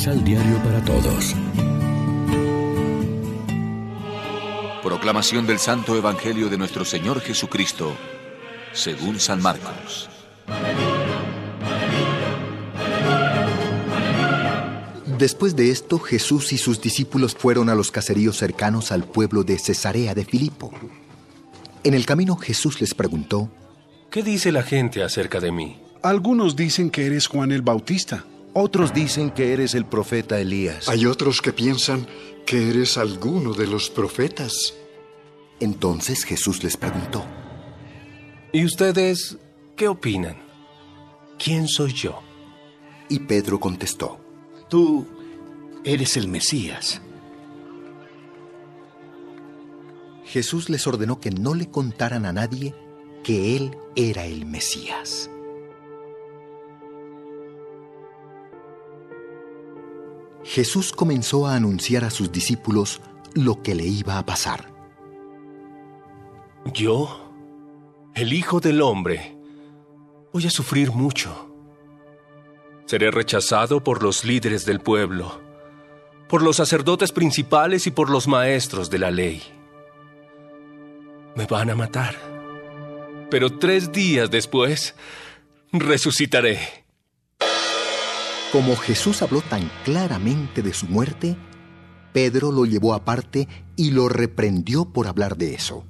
Misal Diario para Todos. Proclamación del Santo Evangelio de nuestro Señor Jesucristo, según San Marcos. Después de esto, Jesús y sus discípulos fueron a los caseríos cercanos al pueblo de Cesarea de Filipo. En el camino Jesús les preguntó, ¿Qué dice la gente acerca de mí? Algunos dicen que eres Juan el Bautista. Otros dicen que eres el profeta Elías. Hay otros que piensan que eres alguno de los profetas. Entonces Jesús les preguntó, ¿Y ustedes qué opinan? ¿Quién soy yo? Y Pedro contestó, Tú eres el Mesías. Jesús les ordenó que no le contaran a nadie que Él era el Mesías. Jesús comenzó a anunciar a sus discípulos lo que le iba a pasar. Yo, el Hijo del Hombre, voy a sufrir mucho. Seré rechazado por los líderes del pueblo, por los sacerdotes principales y por los maestros de la ley. Me van a matar. Pero tres días después, resucitaré. Como Jesús habló tan claramente de su muerte, Pedro lo llevó aparte y lo reprendió por hablar de eso.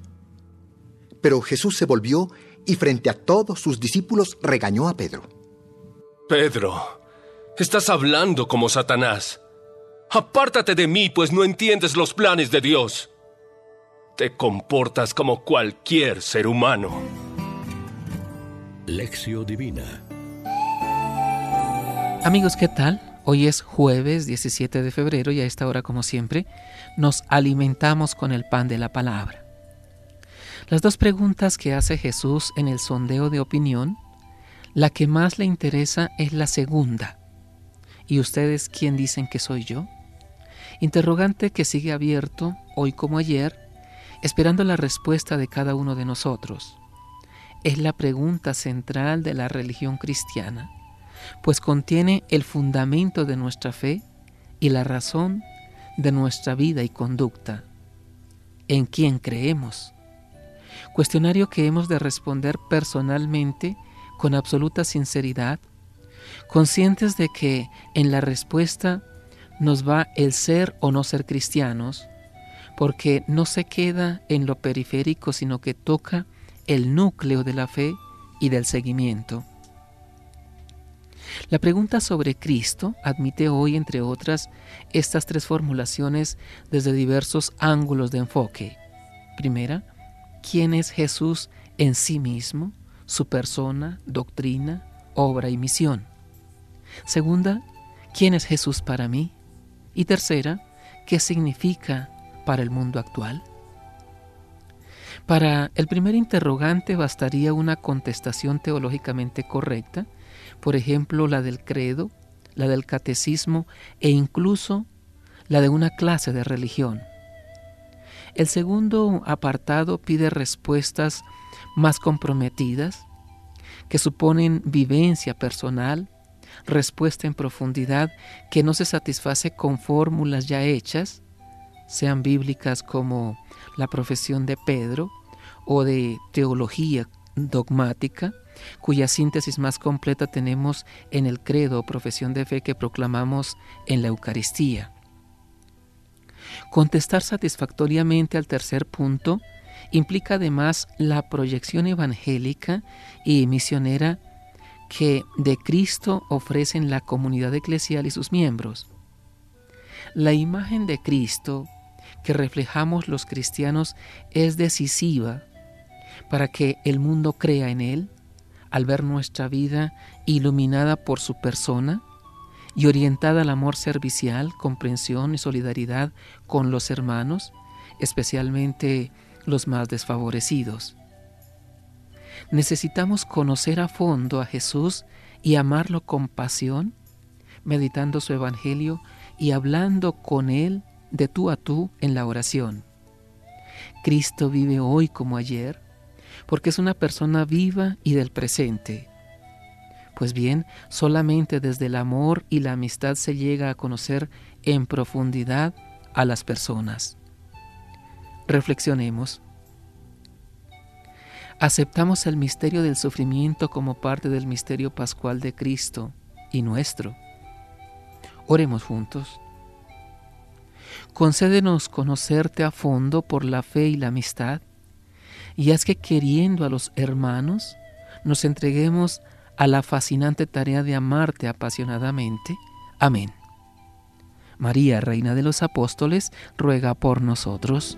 Pero Jesús se volvió y frente a todos sus discípulos regañó a Pedro. Pedro, estás hablando como Satanás. Apártate de mí, pues no entiendes los planes de Dios. Te comportas como cualquier ser humano. Lección Divina Amigos, ¿qué tal? Hoy es jueves 17 de febrero y a esta hora, como siempre, nos alimentamos con el pan de la palabra. Las dos preguntas que hace Jesús en el sondeo de opinión, la que más le interesa es la segunda. ¿Y ustedes quién dicen que soy yo? Interrogante que sigue abierto, hoy como ayer, esperando la respuesta de cada uno de nosotros. Es la pregunta central de la religión cristiana pues contiene el fundamento de nuestra fe y la razón de nuestra vida y conducta. ¿En quién creemos? Cuestionario que hemos de responder personalmente con absoluta sinceridad, conscientes de que en la respuesta nos va el ser o no ser cristianos, porque no se queda en lo periférico, sino que toca el núcleo de la fe y del seguimiento. La pregunta sobre Cristo admite hoy, entre otras, estas tres formulaciones desde diversos ángulos de enfoque. Primera, ¿quién es Jesús en sí mismo, su persona, doctrina, obra y misión? Segunda, ¿quién es Jesús para mí? Y tercera, ¿qué significa para el mundo actual? Para el primer interrogante bastaría una contestación teológicamente correcta, por ejemplo la del credo, la del catecismo e incluso la de una clase de religión. El segundo apartado pide respuestas más comprometidas, que suponen vivencia personal, respuesta en profundidad que no se satisface con fórmulas ya hechas, sean bíblicas como la profesión de Pedro o de teología dogmática, cuya síntesis más completa tenemos en el credo o profesión de fe que proclamamos en la Eucaristía. Contestar satisfactoriamente al tercer punto implica además la proyección evangélica y misionera que de Cristo ofrecen la comunidad eclesial y sus miembros. La imagen de Cristo que reflejamos los cristianos es decisiva para que el mundo crea en Él al ver nuestra vida iluminada por su persona y orientada al amor servicial, comprensión y solidaridad con los hermanos, especialmente los más desfavorecidos. Necesitamos conocer a fondo a Jesús y amarlo con pasión, meditando su Evangelio y hablando con Él de tú a tú en la oración. Cristo vive hoy como ayer, porque es una persona viva y del presente. Pues bien, solamente desde el amor y la amistad se llega a conocer en profundidad a las personas. Reflexionemos. Aceptamos el misterio del sufrimiento como parte del misterio pascual de Cristo y nuestro. Oremos juntos. Concédenos conocerte a fondo por la fe y la amistad, y haz que queriendo a los hermanos, nos entreguemos a la fascinante tarea de amarte apasionadamente. Amén. María, Reina de los Apóstoles, ruega por nosotros.